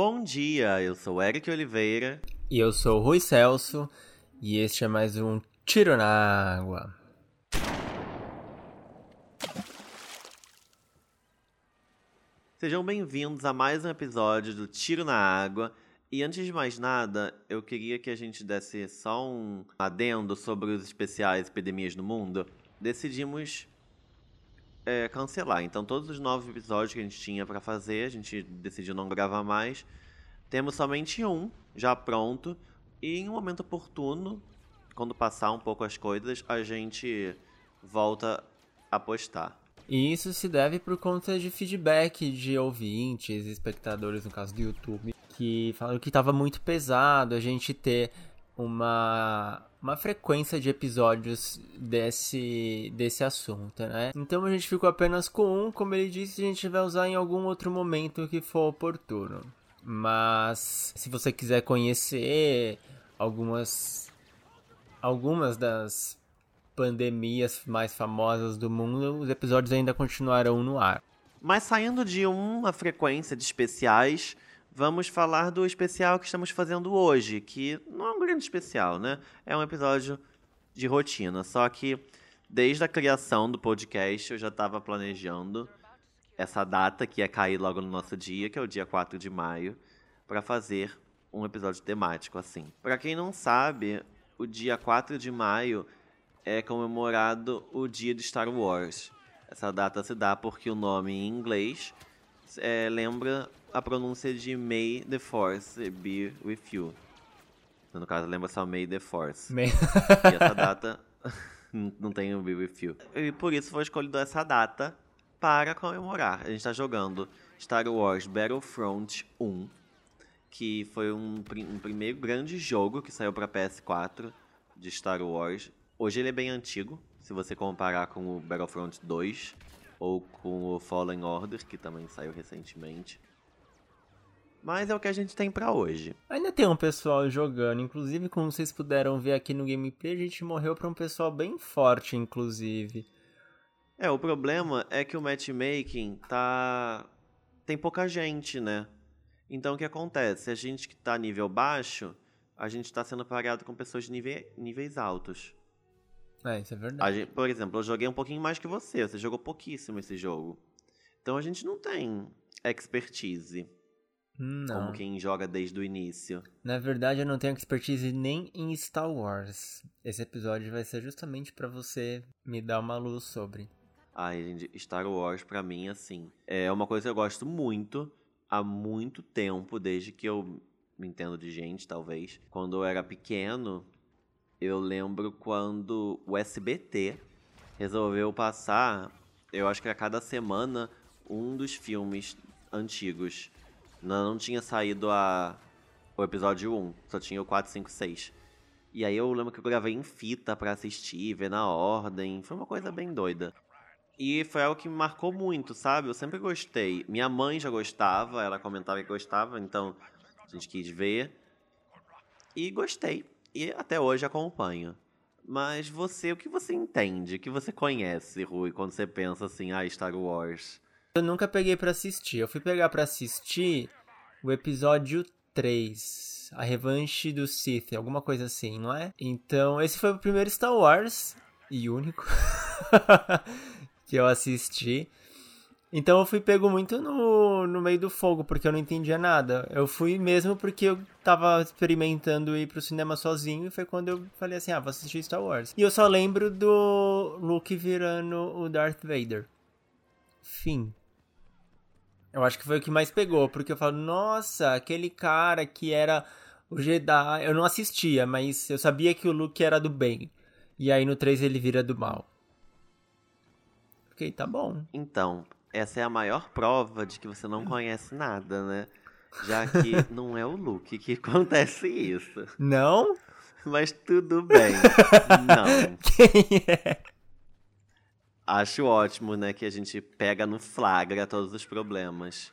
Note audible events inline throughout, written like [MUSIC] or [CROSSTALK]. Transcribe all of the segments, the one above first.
Bom dia, eu sou Eric Oliveira. E eu sou o Rui Celso. E este é mais um Tiro na Água. Sejam bem-vindos a mais um episódio do Tiro na Água. E antes de mais nada, eu queria que a gente desse só um adendo sobre os especiais Epidemias no Mundo. Decidimos é, cancelar. Então, todos os nove episódios que a gente tinha para fazer, a gente decidiu não gravar mais. Temos somente um já pronto. E em um momento oportuno, quando passar um pouco as coisas, a gente volta a postar. E isso se deve por conta de feedback de ouvintes, espectadores, no caso do YouTube, que falaram que estava muito pesado a gente ter uma, uma frequência de episódios desse, desse assunto, né? Então a gente ficou apenas com um, como ele disse, a gente vai usar em algum outro momento que for oportuno. Mas se você quiser conhecer algumas algumas das pandemias mais famosas do mundo, os episódios ainda continuarão no ar. Mas saindo de uma frequência de especiais, vamos falar do especial que estamos fazendo hoje, que não é um grande especial, né? É um episódio de rotina, só que desde a criação do podcast eu já estava planejando essa data que ia cair logo no nosso dia, que é o dia 4 de maio, para fazer um episódio temático assim. Para quem não sabe, o dia 4 de maio é comemorado o dia de Star Wars. Essa data se dá porque o nome em inglês é, lembra a pronúncia de May the Force be with you. No caso, lembra só May the Force. May... e essa data [LAUGHS] não tem o be with you. E por isso foi escolhida essa data para comemorar. A gente está jogando Star Wars Battlefront 1, que foi um, um primeiro grande jogo que saiu para PS4 de Star Wars. Hoje ele é bem antigo, se você comparar com o Battlefront 2 ou com o Fallen Order, que também saiu recentemente. Mas é o que a gente tem para hoje. Ainda tem um pessoal jogando, inclusive como vocês puderam ver aqui no gameplay, a gente morreu para um pessoal bem forte, inclusive. É, o problema é que o matchmaking tá tem pouca gente, né? Então o que acontece? A gente que tá nível baixo, a gente tá sendo pagado com pessoas de nível, níveis altos. É, isso é verdade. Gente, por exemplo, eu joguei um pouquinho mais que você. Você jogou pouquíssimo esse jogo. Então a gente não tem expertise. Não. Como quem joga desde o início. Na verdade, eu não tenho expertise nem em Star Wars. Esse episódio vai ser justamente para você me dar uma luz sobre. Ai, gente, Star Wars pra mim, assim, é uma coisa que eu gosto muito há muito tempo, desde que eu me entendo de gente, talvez. Quando eu era pequeno, eu lembro quando o SBT resolveu passar, eu acho que a cada semana, um dos filmes antigos. Não, não tinha saído a, o episódio 1, só tinha o 4, 5, 6. E aí eu lembro que eu gravei em fita para assistir, ver na ordem. Foi uma coisa bem doida. E foi algo que me marcou muito, sabe? Eu sempre gostei. Minha mãe já gostava, ela comentava que gostava, então a gente quis ver. E gostei. E até hoje acompanho. Mas você, o que você entende? O que você conhece, Rui, quando você pensa assim, ah, Star Wars? Eu nunca peguei para assistir. Eu fui pegar para assistir o episódio 3, A Revanche do Sith, alguma coisa assim, não é? Então, esse foi o primeiro Star Wars e único [LAUGHS] que eu assisti. Então eu fui pego muito no, no meio do fogo, porque eu não entendia nada. Eu fui mesmo porque eu tava experimentando ir pro cinema sozinho e foi quando eu falei assim, ah, vou assistir Star Wars. E eu só lembro do Luke virando o Darth Vader. Fim. Eu acho que foi o que mais pegou, porque eu falo, nossa, aquele cara que era o Jedi. Eu não assistia, mas eu sabia que o Luke era do bem. E aí no 3 ele vira do mal. Ok, tá bom. Então, essa é a maior prova de que você não conhece nada, né? Já que [LAUGHS] não é o Luke que acontece isso. Não? Mas tudo bem. [LAUGHS] não. Quem é? Acho ótimo, né, que a gente pega no flagra todos os problemas.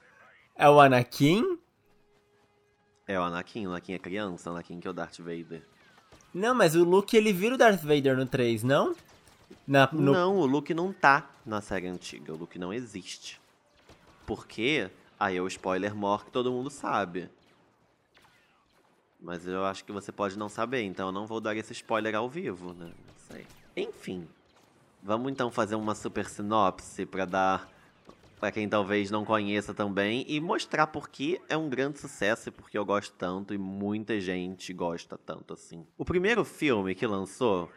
É o Anakin? É o Anakin, o Anakin é criança, o Anakin que é o Darth Vader. Não, mas o Luke ele vira o Darth Vader no 3, não? Na, no... Não, o Luke não tá na série antiga. O Luke não existe. Porque Aí é o spoiler maior que todo mundo sabe. Mas eu acho que você pode não saber, então eu não vou dar esse spoiler ao vivo, né? Não sei. Enfim. Vamos então fazer uma super sinopse para dar para quem talvez não conheça também e mostrar por que é um grande sucesso e por que eu gosto tanto e muita gente gosta tanto assim. O primeiro filme que lançou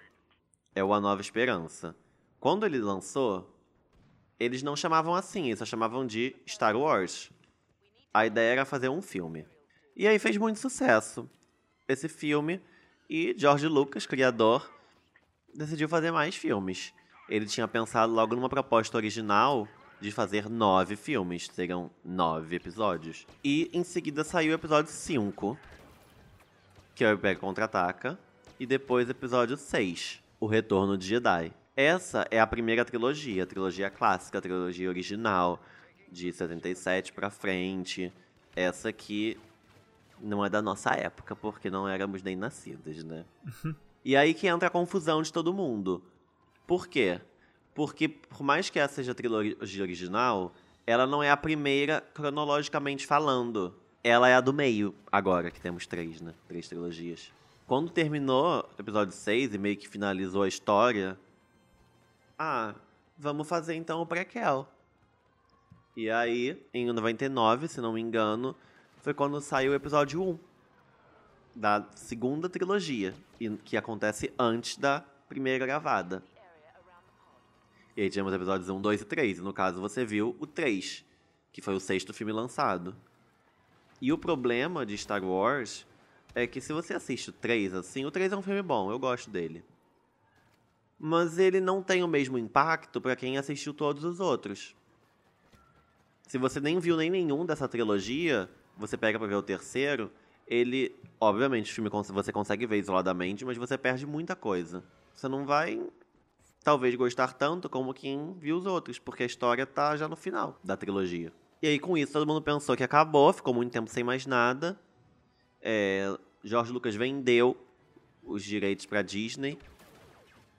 é o A Nova Esperança. Quando ele lançou, eles não chamavam assim, eles só chamavam de Star Wars. A ideia era fazer um filme. E aí fez muito sucesso esse filme e George Lucas, criador, decidiu fazer mais filmes. Ele tinha pensado logo numa proposta original de fazer nove filmes, seriam nove episódios. E em seguida saiu o episódio 5, que é o Império Contra-Ataca, e depois o episódio 6, O Retorno de Jedi. Essa é a primeira trilogia, a trilogia clássica, a trilogia original, de 77 para frente. Essa aqui não é da nossa época, porque não éramos nem nascidas, né? e aí que entra a confusão de todo mundo. Por quê? Porque, por mais que essa seja a trilogia original, ela não é a primeira cronologicamente falando. Ela é a do meio, agora que temos três, né? Três trilogias. Quando terminou o episódio 6 e meio que finalizou a história, ah, vamos fazer então o prequel. E aí, em 99, se não me engano, foi quando saiu o episódio 1 da segunda trilogia, que acontece antes da primeira gravada. E aí tivemos episódios 1, 2 e 3. E no caso você viu o 3, que foi o sexto filme lançado. E o problema de Star Wars é que se você assiste o 3 assim, o 3 é um filme bom, eu gosto dele. Mas ele não tem o mesmo impacto para quem assistiu todos os outros. Se você nem viu nem nenhum dessa trilogia, você pega para ver o terceiro, ele, obviamente, o filme você consegue ver isoladamente, mas você perde muita coisa. Você não vai talvez gostar tanto como quem viu os outros, porque a história tá já no final da trilogia. E aí, com isso, todo mundo pensou que acabou, ficou muito tempo sem mais nada. É, George Lucas vendeu os direitos para Disney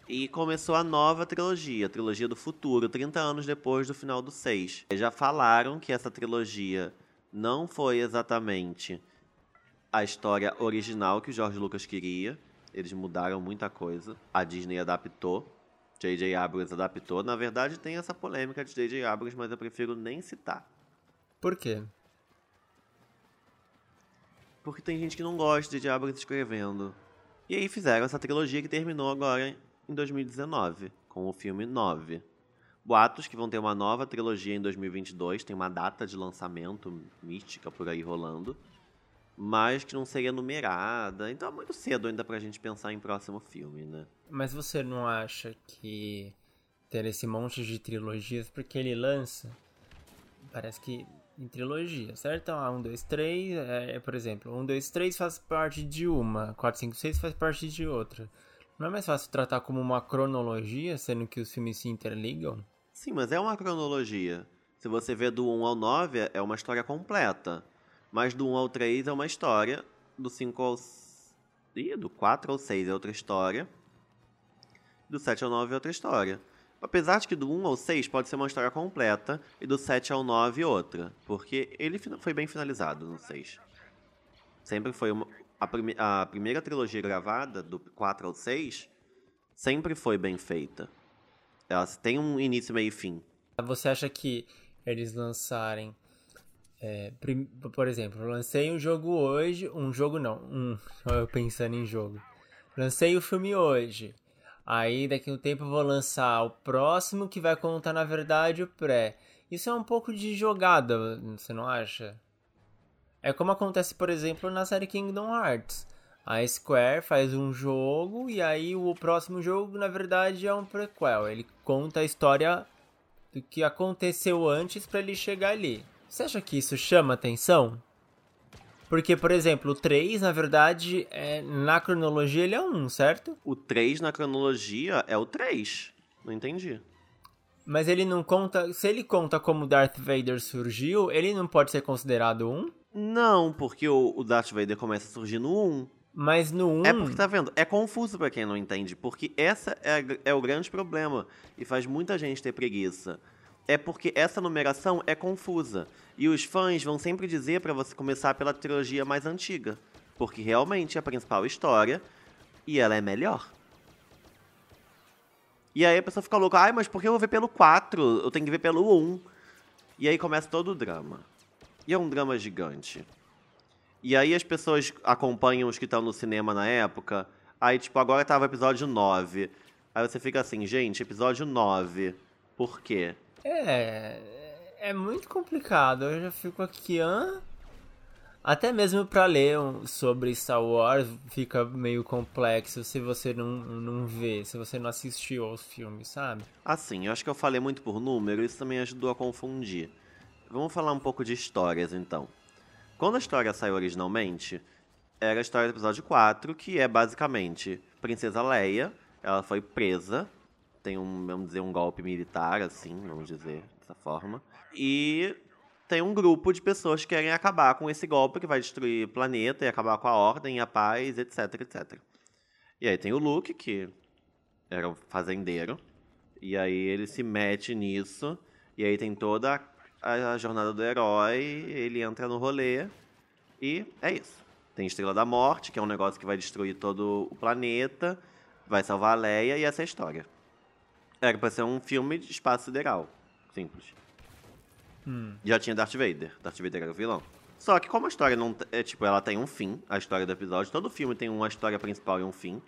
e começou a nova trilogia, a trilogia do futuro, 30 anos depois do final do 6. Já falaram que essa trilogia não foi exatamente a história original que o George Lucas queria. Eles mudaram muita coisa. A Disney adaptou. J.J. Abrams adaptou. Na verdade, tem essa polêmica de J.J. Abrams, mas eu prefiro nem citar. Por quê? Porque tem gente que não gosta de J.J. Abrams escrevendo. E aí fizeram essa trilogia que terminou agora em 2019, com o filme 9. Boatos que vão ter uma nova trilogia em 2022, tem uma data de lançamento mística por aí rolando, mas que não seria numerada. Então é muito cedo ainda pra gente pensar em próximo filme, né? Mas você não acha que ter esse monte de trilogias, porque ele lança, parece que em trilogia, certo? Então, ah, 1, 2, 3, é, por exemplo, 1, 2, 3 faz parte de uma, 4, 5, 6 faz parte de outra. Não é mais fácil tratar como uma cronologia, sendo que os filmes se interligam? Sim, mas é uma cronologia. Se você vê do 1 ao 9, é uma história completa. Mas do 1 ao 3 é uma história. Do 5 ao. Ih, do 4 ao 6 é outra história. Do 7 ao 9 é outra história. Apesar de que do 1 ao 6 pode ser uma história completa e do 7 ao 9 outra. Porque ele foi bem finalizado no 6. Sempre foi uma. A, prime, a primeira trilogia gravada, do 4 ao 6, sempre foi bem feita. Elas têm um início, meio e fim. Você acha que eles lançarem. É, por exemplo, lancei um jogo hoje. Um jogo não, um. [LAUGHS] Eu pensando em jogo. Lancei o filme hoje. Aí daqui a um tempo eu vou lançar o próximo que vai contar, na verdade, o pré. Isso é um pouco de jogada, você não acha? É como acontece, por exemplo, na série Kingdom Hearts. A Square faz um jogo e aí o próximo jogo, na verdade, é um prequel. Ele conta a história do que aconteceu antes para ele chegar ali. Você acha que isso chama atenção? Porque, por exemplo, o 3, na verdade, é, na cronologia ele é um, certo? O 3 na cronologia é o 3. Não entendi. Mas ele não conta. Se ele conta como Darth Vader surgiu, ele não pode ser considerado um? Não, porque o, Darth Vader começa a surgir no 1. Mas no 1. É porque, tá vendo? É confuso para quem não entende, porque essa é, é o grande problema e faz muita gente ter preguiça. É porque essa numeração é confusa. E os fãs vão sempre dizer para você começar pela trilogia mais antiga. Porque realmente é a principal história e ela é melhor. E aí a pessoa fica louca, ai, mas por que eu vou ver pelo 4? Eu tenho que ver pelo 1. E aí começa todo o drama. E é um drama gigante. E aí as pessoas acompanham os que estão no cinema na época. Aí, tipo, agora tava episódio 9. Aí você fica assim, gente, episódio 9. Por quê? É. É muito complicado. Eu já fico aqui, hã? Até mesmo para ler sobre Star Wars fica meio complexo se você não, não vê, se você não assistiu aos filmes, sabe? Assim, eu acho que eu falei muito por número, isso também ajudou a confundir. Vamos falar um pouco de histórias então. Quando a história saiu originalmente, era a história do episódio 4, que é basicamente Princesa Leia, ela foi presa, tem um, vamos dizer, um golpe militar, assim, vamos dizer dessa forma. E tem um grupo de pessoas que querem acabar com esse golpe que vai destruir o planeta e acabar com a ordem, a paz, etc, etc. E aí tem o Luke, que era um fazendeiro, e aí ele se mete nisso, e aí tem toda a, a jornada do herói, ele entra no rolê, e é isso. Tem Estrela da Morte, que é um negócio que vai destruir todo o planeta, vai salvar a Leia, e essa é a história. Era pra ser um filme de espaço sideral. Simples. Hum. Já tinha Darth Vader. Darth Vader era o vilão. Só que como a história não é tipo, ela tem um fim, a história do episódio, todo filme tem uma história principal e um fim.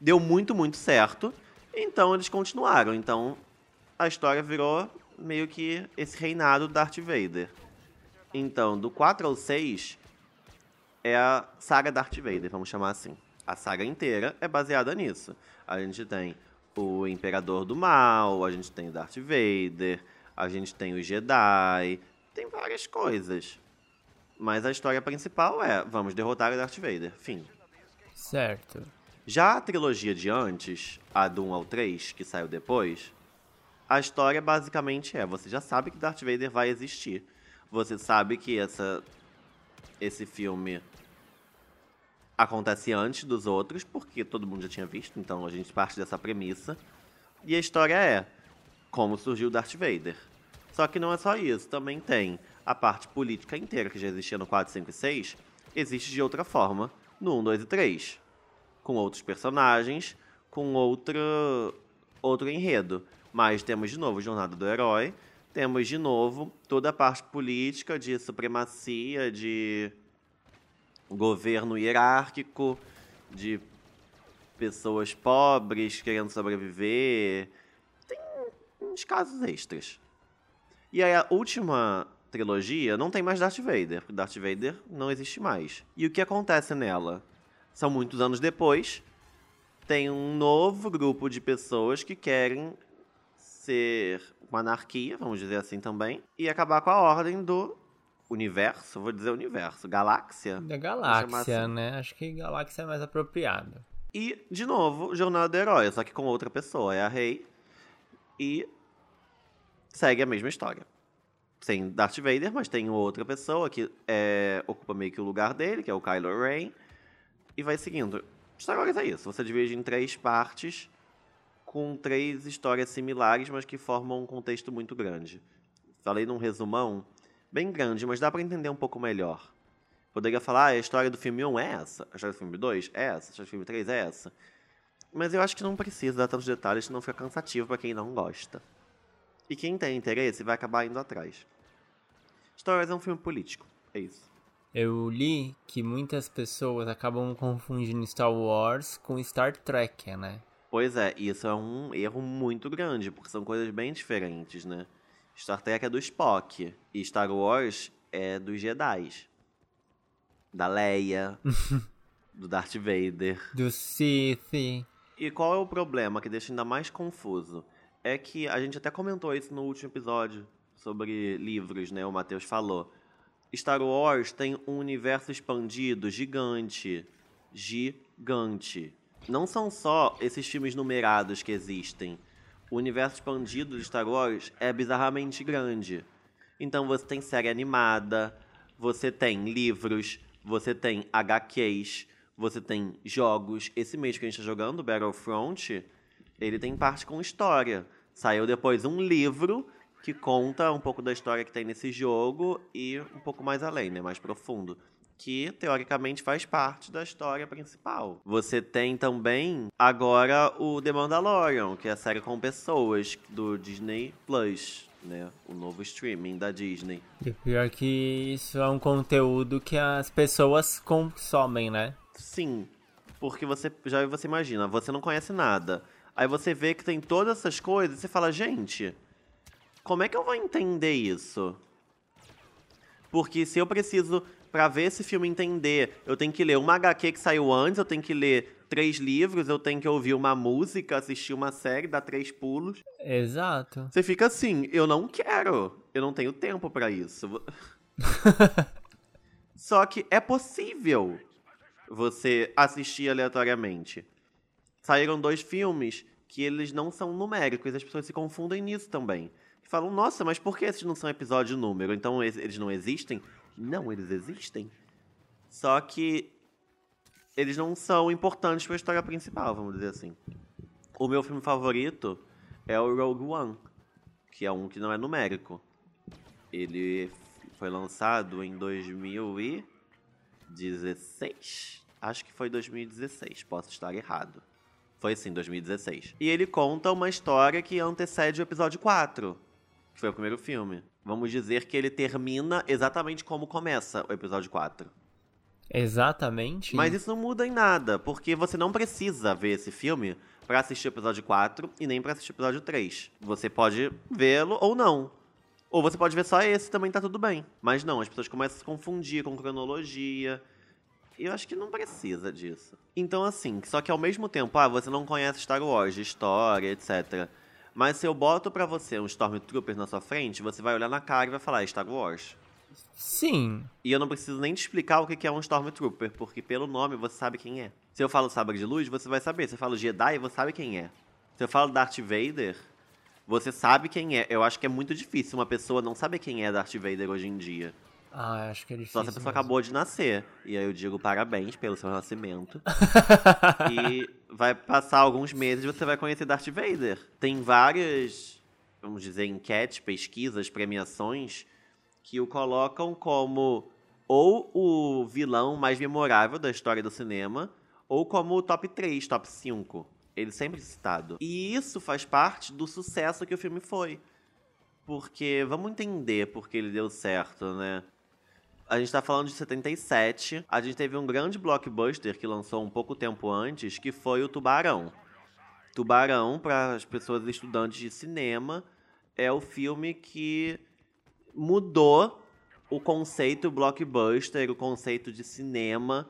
Deu muito, muito certo. Então eles continuaram. Então a história virou meio que esse reinado do Darth Vader. Então, do 4 ao 6 é a saga Darth Vader, vamos chamar assim. A saga inteira é baseada nisso. A gente tem o Imperador do Mal, a gente tem o Darth Vader, a gente tem os Jedi, tem várias coisas. Mas a história principal é: vamos derrotar o Darth Vader. Fim. Certo. Já a trilogia de antes, a do 1 ao 3, que saiu depois, a história basicamente é: você já sabe que Darth Vader vai existir. Você sabe que essa, esse filme acontece antes dos outros, porque todo mundo já tinha visto, então a gente parte dessa premissa. E a história é como surgiu Darth Vader. Só que não é só isso, também tem a parte política inteira que já existia no 4, 5 e 6, existe de outra forma no 1, 2 e 3. Com outros personagens, com outro, outro enredo. Mas temos de novo Jornada do Herói, temos de novo toda a parte política de supremacia, de governo hierárquico, de pessoas pobres querendo sobreviver. Tem uns casos extras. E aí a última trilogia não tem mais Darth Vader, porque Darth Vader não existe mais. E o que acontece nela? São muitos anos depois, tem um novo grupo de pessoas que querem ser uma anarquia, vamos dizer assim também, e acabar com a ordem do universo, vou dizer universo, galáxia. Da galáxia, assim. né? Acho que galáxia é mais apropriado. E, de novo, Jornada do Herói, só que com outra pessoa, é a Rei. E segue a mesma história. Sem Darth Vader, mas tem outra pessoa que é, ocupa meio que o lugar dele, que é o Kylo Ren. E vai seguindo. Star Wars é isso, você divide em três partes com três histórias similares, mas que formam um contexto muito grande. Falei num resumão, bem grande, mas dá para entender um pouco melhor. Poderia falar, ah, a história do filme 1 é essa, a história do filme 2 é essa, a história do filme 3 é essa. Mas eu acho que não precisa dar tantos detalhes, senão fica cansativo para quem não gosta. E quem tem interesse vai acabar indo atrás. Star Wars é um filme político, é isso. Eu li que muitas pessoas acabam confundindo Star Wars com Star Trek, né? Pois é, isso é um erro muito grande, porque são coisas bem diferentes, né? Star Trek é do Spock e Star Wars é dos Jedi. Da Leia, [LAUGHS] do Darth Vader. Do Sith. E qual é o problema que deixa ainda mais confuso? É que a gente até comentou isso no último episódio sobre livros, né? O Matheus falou. Star Wars tem um universo expandido gigante. Gigante. Não são só esses filmes numerados que existem o universo expandido de Star Wars é bizarramente grande. Então você tem série animada, você tem livros, você tem HQs, você tem jogos. Esse mês que a gente está jogando, Battlefront, ele tem parte com história. Saiu depois um livro que conta um pouco da história que tem nesse jogo e um pouco mais além, né? Mais profundo. Que teoricamente faz parte da história principal. Você tem também agora o The Mandalorian, que é a série com pessoas do Disney Plus, né? O novo streaming da Disney. E pior que isso é um conteúdo que as pessoas consomem, né? Sim, porque você já você imagina, você não conhece nada. Aí você vê que tem todas essas coisas e você fala, gente, como é que eu vou entender isso? Porque se eu preciso, para ver esse filme entender, eu tenho que ler uma HQ que saiu antes, eu tenho que ler três livros, eu tenho que ouvir uma música, assistir uma série, dar três pulos. Exato. Você fica assim, eu não quero, eu não tenho tempo para isso. [LAUGHS] Só que é possível você assistir aleatoriamente. Saíram dois filmes que eles não são numéricos, as pessoas se confundem nisso também falam, nossa, mas por que esses não são episódio número? Então eles não existem? Não, eles existem. Só que eles não são importantes para a história principal, vamos dizer assim. O meu filme favorito é o Rogue One, que é um que não é numérico. Ele foi lançado em 2016. Acho que foi 2016, posso estar errado. Foi sim, 2016. E ele conta uma história que antecede o episódio 4 que foi o primeiro filme. Vamos dizer que ele termina exatamente como começa o episódio 4. Exatamente? Mas isso não muda em nada, porque você não precisa ver esse filme para assistir o episódio 4 e nem para assistir o episódio 3. Você pode vê-lo ou não. Ou você pode ver só esse também tá tudo bem. Mas não, as pessoas começam a se confundir com cronologia. E eu acho que não precisa disso. Então, assim, só que ao mesmo tempo, ah, você não conhece Star Wars, história, etc. Mas se eu boto para você um Stormtrooper na sua frente, você vai olhar na cara e vai falar é Star Wars. Sim. E eu não preciso nem te explicar o que é um Stormtrooper, porque pelo nome você sabe quem é. Se eu falo Sabre de Luz, você vai saber. Se eu falo Jedi, você sabe quem é. Se eu falo Darth Vader, você sabe quem é. Eu acho que é muito difícil uma pessoa não saber quem é Darth Vader hoje em dia. Ah, acho que é difícil. Só se a pessoa mesmo. acabou de nascer. E aí eu digo parabéns pelo seu nascimento. [LAUGHS] e vai passar alguns meses e você vai conhecer Darth Vader. Tem várias, vamos dizer, enquetes, pesquisas, premiações que o colocam como ou o vilão mais memorável da história do cinema, ou como o top 3, top 5. Ele sempre citado. E isso faz parte do sucesso que o filme foi. Porque vamos entender por que ele deu certo, né? A gente tá falando de 77. A gente teve um grande blockbuster que lançou um pouco tempo antes, que foi o Tubarão. Tubarão, para as pessoas estudantes de cinema, é o filme que mudou o conceito blockbuster, o conceito de cinema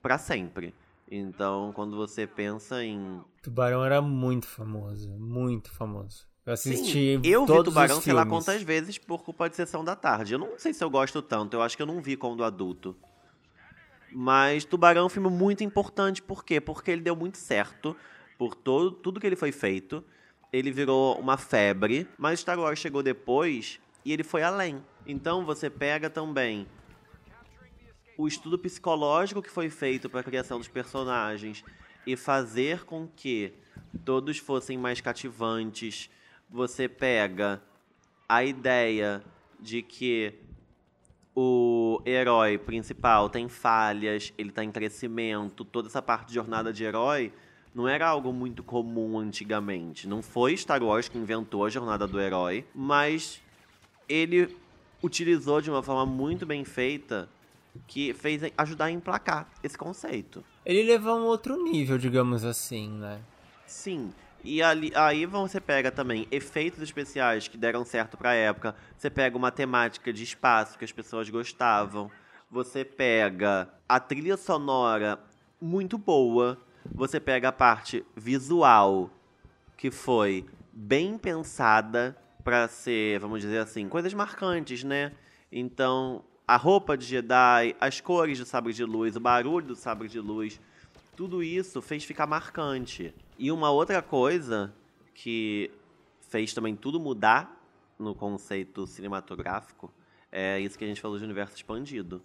para sempre. Então, quando você pensa em Tubarão era muito famoso, muito famoso. Eu assisti Sim, eu vi Tubarão, sei lá quantas vezes, por culpa de Sessão da Tarde. Eu não sei se eu gosto tanto, eu acho que eu não vi quando adulto. Mas Tubarão é um filme muito importante, por quê? Porque ele deu muito certo por todo, tudo que ele foi feito. Ele virou uma febre, mas Star Wars chegou depois e ele foi além. Então você pega também o estudo psicológico que foi feito para a criação dos personagens e fazer com que todos fossem mais cativantes, você pega a ideia de que o herói principal tem falhas, ele está em crescimento, toda essa parte de jornada de herói não era algo muito comum antigamente. Não foi Star Wars que inventou a jornada do herói, mas ele utilizou de uma forma muito bem feita que fez ajudar a emplacar esse conceito. Ele levou a um outro nível, digamos assim, né? Sim. E ali, aí você pega também efeitos especiais que deram certo para a época. Você pega uma temática de espaço que as pessoas gostavam. Você pega a trilha sonora muito boa. Você pega a parte visual que foi bem pensada para ser, vamos dizer assim, coisas marcantes, né? Então, a roupa de Jedi, as cores do sabre de luz, o barulho do sabre de luz, tudo isso fez ficar marcante. E uma outra coisa que fez também tudo mudar no conceito cinematográfico é isso que a gente falou de universo expandido.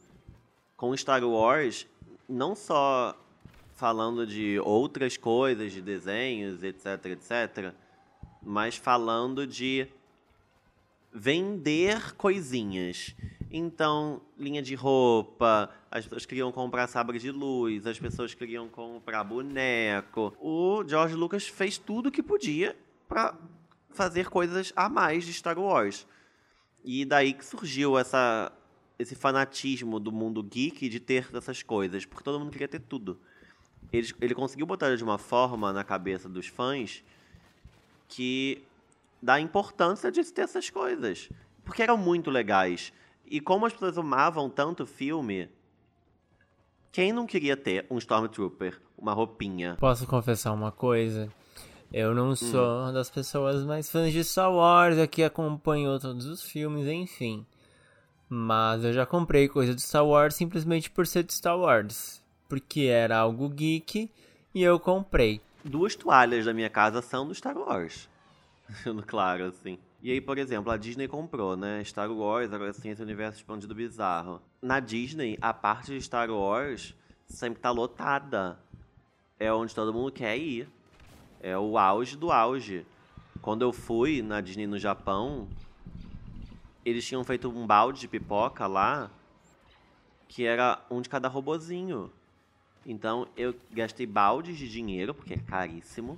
Com Star Wars, não só falando de outras coisas, de desenhos, etc, etc, mas falando de vender coisinhas. Então, linha de roupa, as pessoas queriam comprar sabre de luz, as pessoas queriam comprar boneco. O George Lucas fez tudo que podia para fazer coisas a mais de Star Wars. E daí que surgiu essa, esse fanatismo do mundo geek de ter essas coisas, porque todo mundo queria ter tudo. Ele, ele conseguiu botar de uma forma na cabeça dos fãs que dá importância de ter essas coisas. Porque eram muito legais. E como as pessoas amavam tanto o filme, quem não queria ter um Stormtrooper, uma roupinha? Posso confessar uma coisa? Eu não sou hum. das pessoas mais fãs de Star Wars, aqui acompanhou todos os filmes, enfim. Mas eu já comprei coisa de Star Wars simplesmente por ser de Star Wars. Porque era algo geek e eu comprei. Duas toalhas da minha casa são do Star Wars. [LAUGHS] claro, assim. E aí, por exemplo, a Disney comprou, né? Star Wars, agora sim, esse universo expandido bizarro. Na Disney, a parte de Star Wars sempre tá lotada. É onde todo mundo quer ir. É o auge do auge. Quando eu fui na Disney no Japão, eles tinham feito um balde de pipoca lá que era um de cada robozinho. Então eu gastei baldes de dinheiro, porque é caríssimo,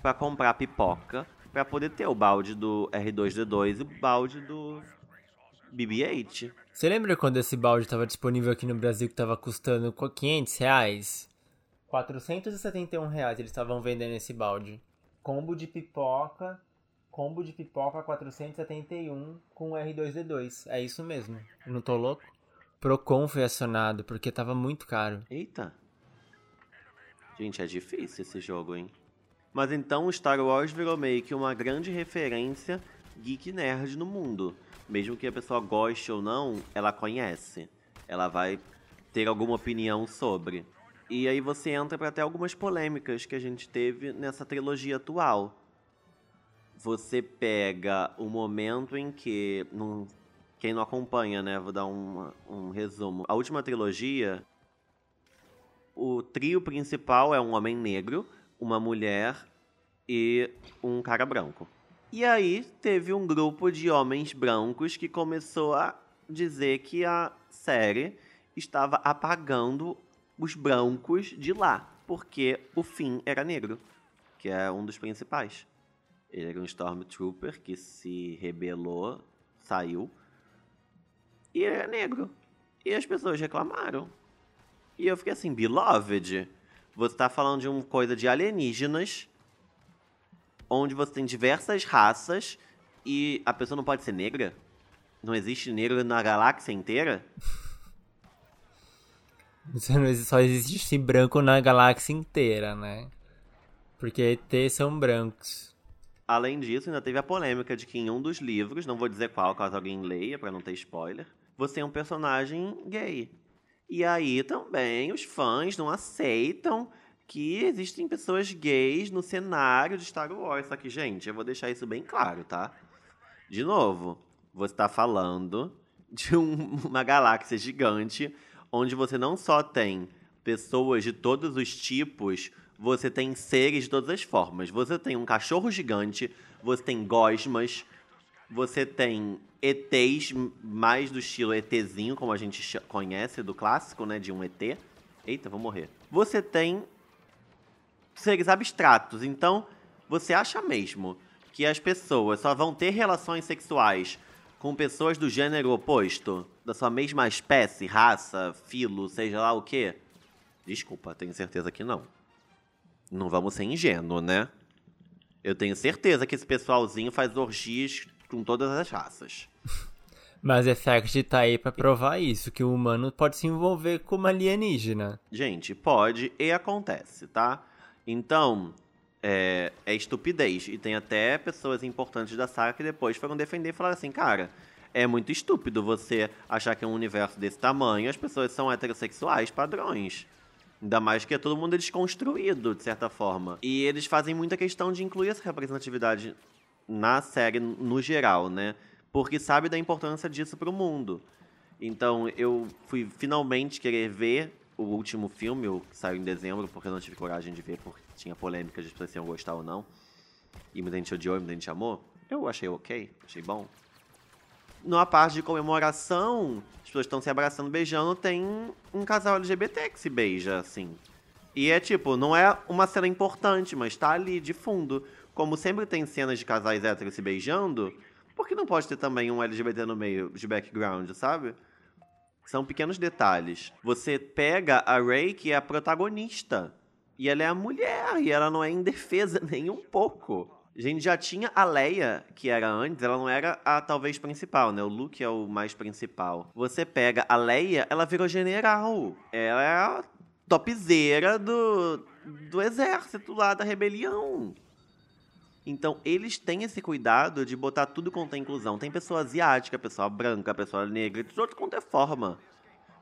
para comprar pipoca para poder ter o balde do R2D2 e o balde do BB-8. Você lembra quando esse balde estava disponível aqui no Brasil que estava custando 500 reais? 471 reais eles estavam vendendo esse balde. Combo de pipoca, combo de pipoca 471 com R2D2. É isso mesmo. Eu não tô louco? Procon foi acionado porque tava muito caro. Eita. Gente, é difícil esse jogo, hein? Mas então Star Wars virou meio que uma grande referência geek nerd no mundo. Mesmo que a pessoa goste ou não, ela conhece. Ela vai ter alguma opinião sobre. E aí você entra para ter algumas polêmicas que a gente teve nessa trilogia atual. Você pega o momento em que. Quem não acompanha, né? Vou dar um, um resumo. A última trilogia. O trio principal é um homem negro uma mulher e um cara branco. E aí teve um grupo de homens brancos que começou a dizer que a série estava apagando os brancos de lá, porque o Finn era negro, que é um dos principais. Ele era um Stormtrooper que se rebelou, saiu, e ele era negro. E as pessoas reclamaram. E eu fiquei assim, beloved, você está falando de uma coisa de alienígenas, onde você tem diversas raças e a pessoa não pode ser negra? Não existe negro na galáxia inteira? Só existe branco na galáxia inteira, né? Porque ET são brancos. Além disso, ainda teve a polêmica de que em um dos livros, não vou dizer qual, caso alguém leia, para não ter spoiler, você é um personagem gay. E aí também os fãs não aceitam que existem pessoas gays no cenário de Star Wars. Só que, gente, eu vou deixar isso bem claro, tá? De novo, você está falando de um, [LAUGHS] uma galáxia gigante onde você não só tem pessoas de todos os tipos, você tem seres de todas as formas. Você tem um cachorro gigante, você tem gosmas, você tem ETs mais do estilo ETzinho, como a gente conhece do clássico, né? De um ET. Eita, vou morrer. Você tem seres abstratos. Então, você acha mesmo que as pessoas só vão ter relações sexuais com pessoas do gênero oposto? Da sua mesma espécie, raça, filo, seja lá o quê? Desculpa, tenho certeza que não. Não vamos ser ingênuos, né? Eu tenho certeza que esse pessoalzinho faz orgias com todas as raças. [LAUGHS] Mas Effect tá aí pra provar isso, que o humano pode se envolver com uma alienígena. Gente, pode e acontece, tá? Então, é, é estupidez. E tem até pessoas importantes da saga que depois foram defender e falaram assim, cara, é muito estúpido você achar que é um universo desse tamanho as pessoas são heterossexuais padrões. Ainda mais que é todo mundo desconstruído, de certa forma. E eles fazem muita questão de incluir essa representatividade na série no geral, né? Porque sabe da importância disso para o mundo. Então eu fui finalmente querer ver o último filme, o que saiu em dezembro, porque eu não tive coragem de ver, porque tinha polêmica de pessoas iam gostar ou não. E muita gente odiou e muita gente amou. Eu achei ok, achei bom. numa parte de comemoração, as pessoas estão se abraçando, beijando, tem um casal LGBT que se beija, assim. E é tipo, não é uma cena importante, mas tá ali de fundo. Como sempre tem cenas de casais héteros se beijando, por que não pode ter também um LGBT no meio de background, sabe? São pequenos detalhes. Você pega a Ray, que é a protagonista, e ela é a mulher, e ela não é indefesa [LAUGHS] nem um pouco. A gente já tinha a Leia, que era antes, ela não era a talvez principal, né? O Luke é o mais principal. Você pega a Leia, ela virou general. Ela é a topzeira do, do exército lá da rebelião. Então, eles têm esse cuidado de botar tudo quanto é inclusão. Tem pessoa asiática, pessoa branca, pessoa negra, de tudo quanto é forma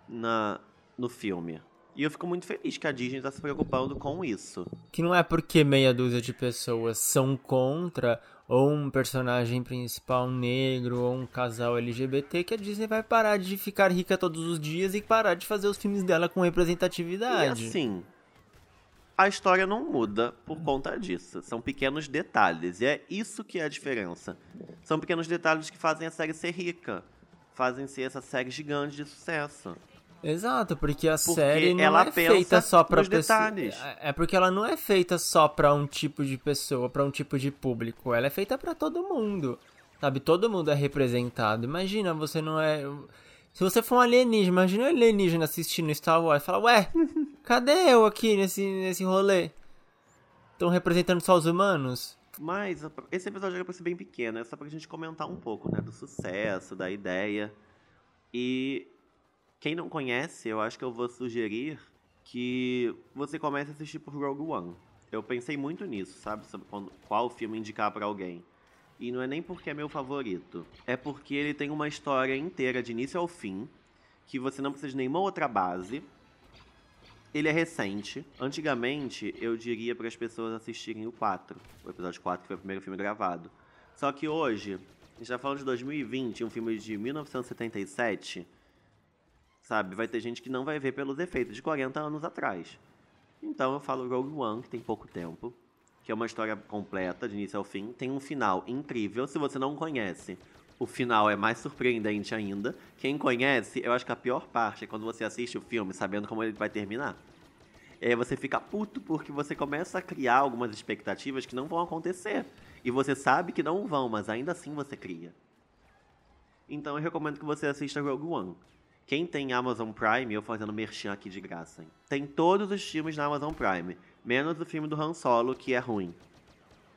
na, no filme. E eu fico muito feliz que a Disney está se preocupando com isso. Que não é porque meia dúzia de pessoas são contra ou um personagem principal negro ou um casal LGBT que a Disney vai parar de ficar rica todos os dias e parar de fazer os filmes dela com representatividade. E assim, a história não muda por conta disso. São pequenos detalhes. E é isso que é a diferença. São pequenos detalhes que fazem a série ser rica. Fazem ser essa série gigante de sucesso. Exato, porque a porque série não é feita só para detalhes. É porque ela não é feita só para um tipo de pessoa, para um tipo de público. Ela é feita para todo mundo. Sabe, todo mundo é representado. Imagina, você não é se você for um alienígena, imagina um alienígena assistindo Star Wars e fala, ué, cadê eu aqui nesse, nesse rolê? Estão representando só os humanos? Mas esse episódio era pra ser bem pequeno, é só pra gente comentar um pouco, né, do sucesso, da ideia. E quem não conhece, eu acho que eu vou sugerir que você comece a assistir por Rogue One. Eu pensei muito nisso, sabe? Sobre qual filme indicar para alguém. E não é nem porque é meu favorito. É porque ele tem uma história inteira, de início ao fim, que você não precisa de nenhuma outra base. Ele é recente. Antigamente, eu diria para as pessoas assistirem o 4, o episódio 4, que foi o primeiro filme gravado. Só que hoje, a gente tá falando de 2020, um filme de 1977, sabe? Vai ter gente que não vai ver pelos efeitos de 40 anos atrás. Então eu falo Rogue One, que tem pouco tempo que é uma história completa, de início ao fim. Tem um final incrível. Se você não conhece, o final é mais surpreendente ainda. Quem conhece, eu acho que a pior parte é quando você assiste o filme sabendo como ele vai terminar. É, você fica puto porque você começa a criar algumas expectativas que não vão acontecer. E você sabe que não vão, mas ainda assim você cria. Então eu recomendo que você assista Rogue One. Quem tem Amazon Prime, eu fazendo merchan aqui de graça, hein? Tem todos os filmes na Amazon Prime. Menos o filme do Han Solo, que é ruim.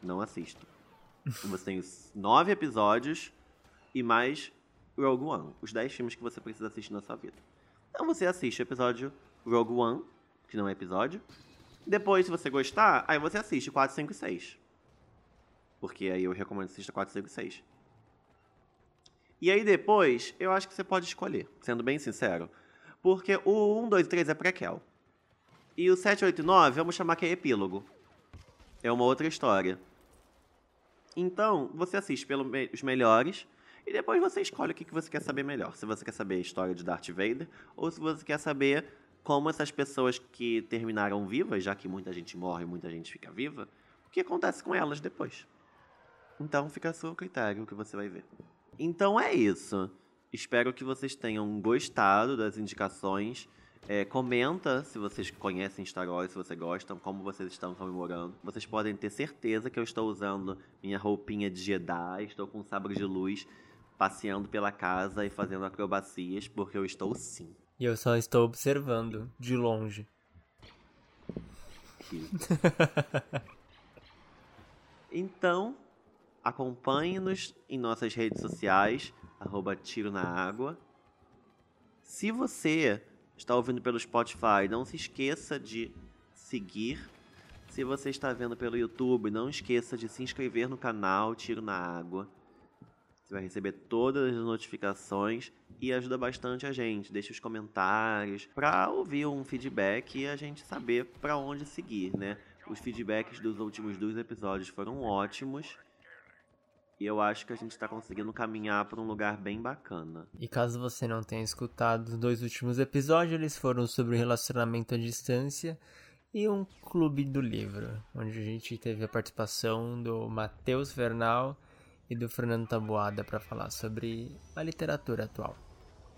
Não assisto. [LAUGHS] Você tem nove episódios e mais Rogue One. Os dez filmes que você precisa assistir na sua vida. Então você assiste o episódio Rogue One, que não é episódio. Depois, se você gostar, aí você assiste 4, 5 e 6. Porque aí eu recomendo que assista 4, 5 e 6. E aí depois, eu acho que você pode escolher, sendo bem sincero. Porque o 1, 2 e 3 é prequel. E o 7, 8 e 9, vamos chamar que é epílogo. É uma outra história. Então, você assiste pelos me melhores e depois você escolhe o que, você quer saber melhor. Se você quer saber a história de Darth Vader ou se você quer saber como essas pessoas que terminaram vivas, já que muita gente morre e muita gente fica viva, o que acontece com elas depois. Então, fica a seu critério o que você vai ver. Então é isso. Espero que vocês tenham gostado das indicações. É, comenta se vocês conhecem Star Wars, se vocês gostam, como vocês estão comemorando. Vocês podem ter certeza que eu estou usando minha roupinha de Jedi, estou com um sabre de luz, passeando pela casa e fazendo acrobacias, porque eu estou sim. E eu só estou observando, de longe. [LAUGHS] então, acompanhe-nos em nossas redes sociais, arroba Tiro na Água. Se você está ouvindo pelo Spotify, não se esqueça de seguir. Se você está vendo pelo YouTube, não esqueça de se inscrever no canal Tiro na Água. Você vai receber todas as notificações e ajuda bastante a gente. Deixe os comentários para ouvir um feedback e a gente saber para onde seguir, né? Os feedbacks dos últimos dois episódios foram ótimos. E eu acho que a gente está conseguindo caminhar para um lugar bem bacana. E caso você não tenha escutado os dois últimos episódios, eles foram sobre relacionamento à distância e um clube do livro, onde a gente teve a participação do Matheus Vernal e do Fernando Taboada para falar sobre a literatura atual.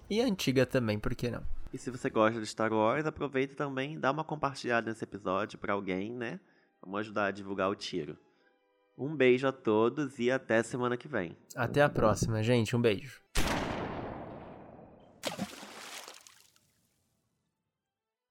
E a antiga também, por que não? E se você gosta de Star Wars, aproveita também, dá uma compartilhada nesse episódio para alguém, né? Vamos ajudar a divulgar o tiro. Um beijo a todos e até semana que vem. Até a próxima, gente. Um beijo.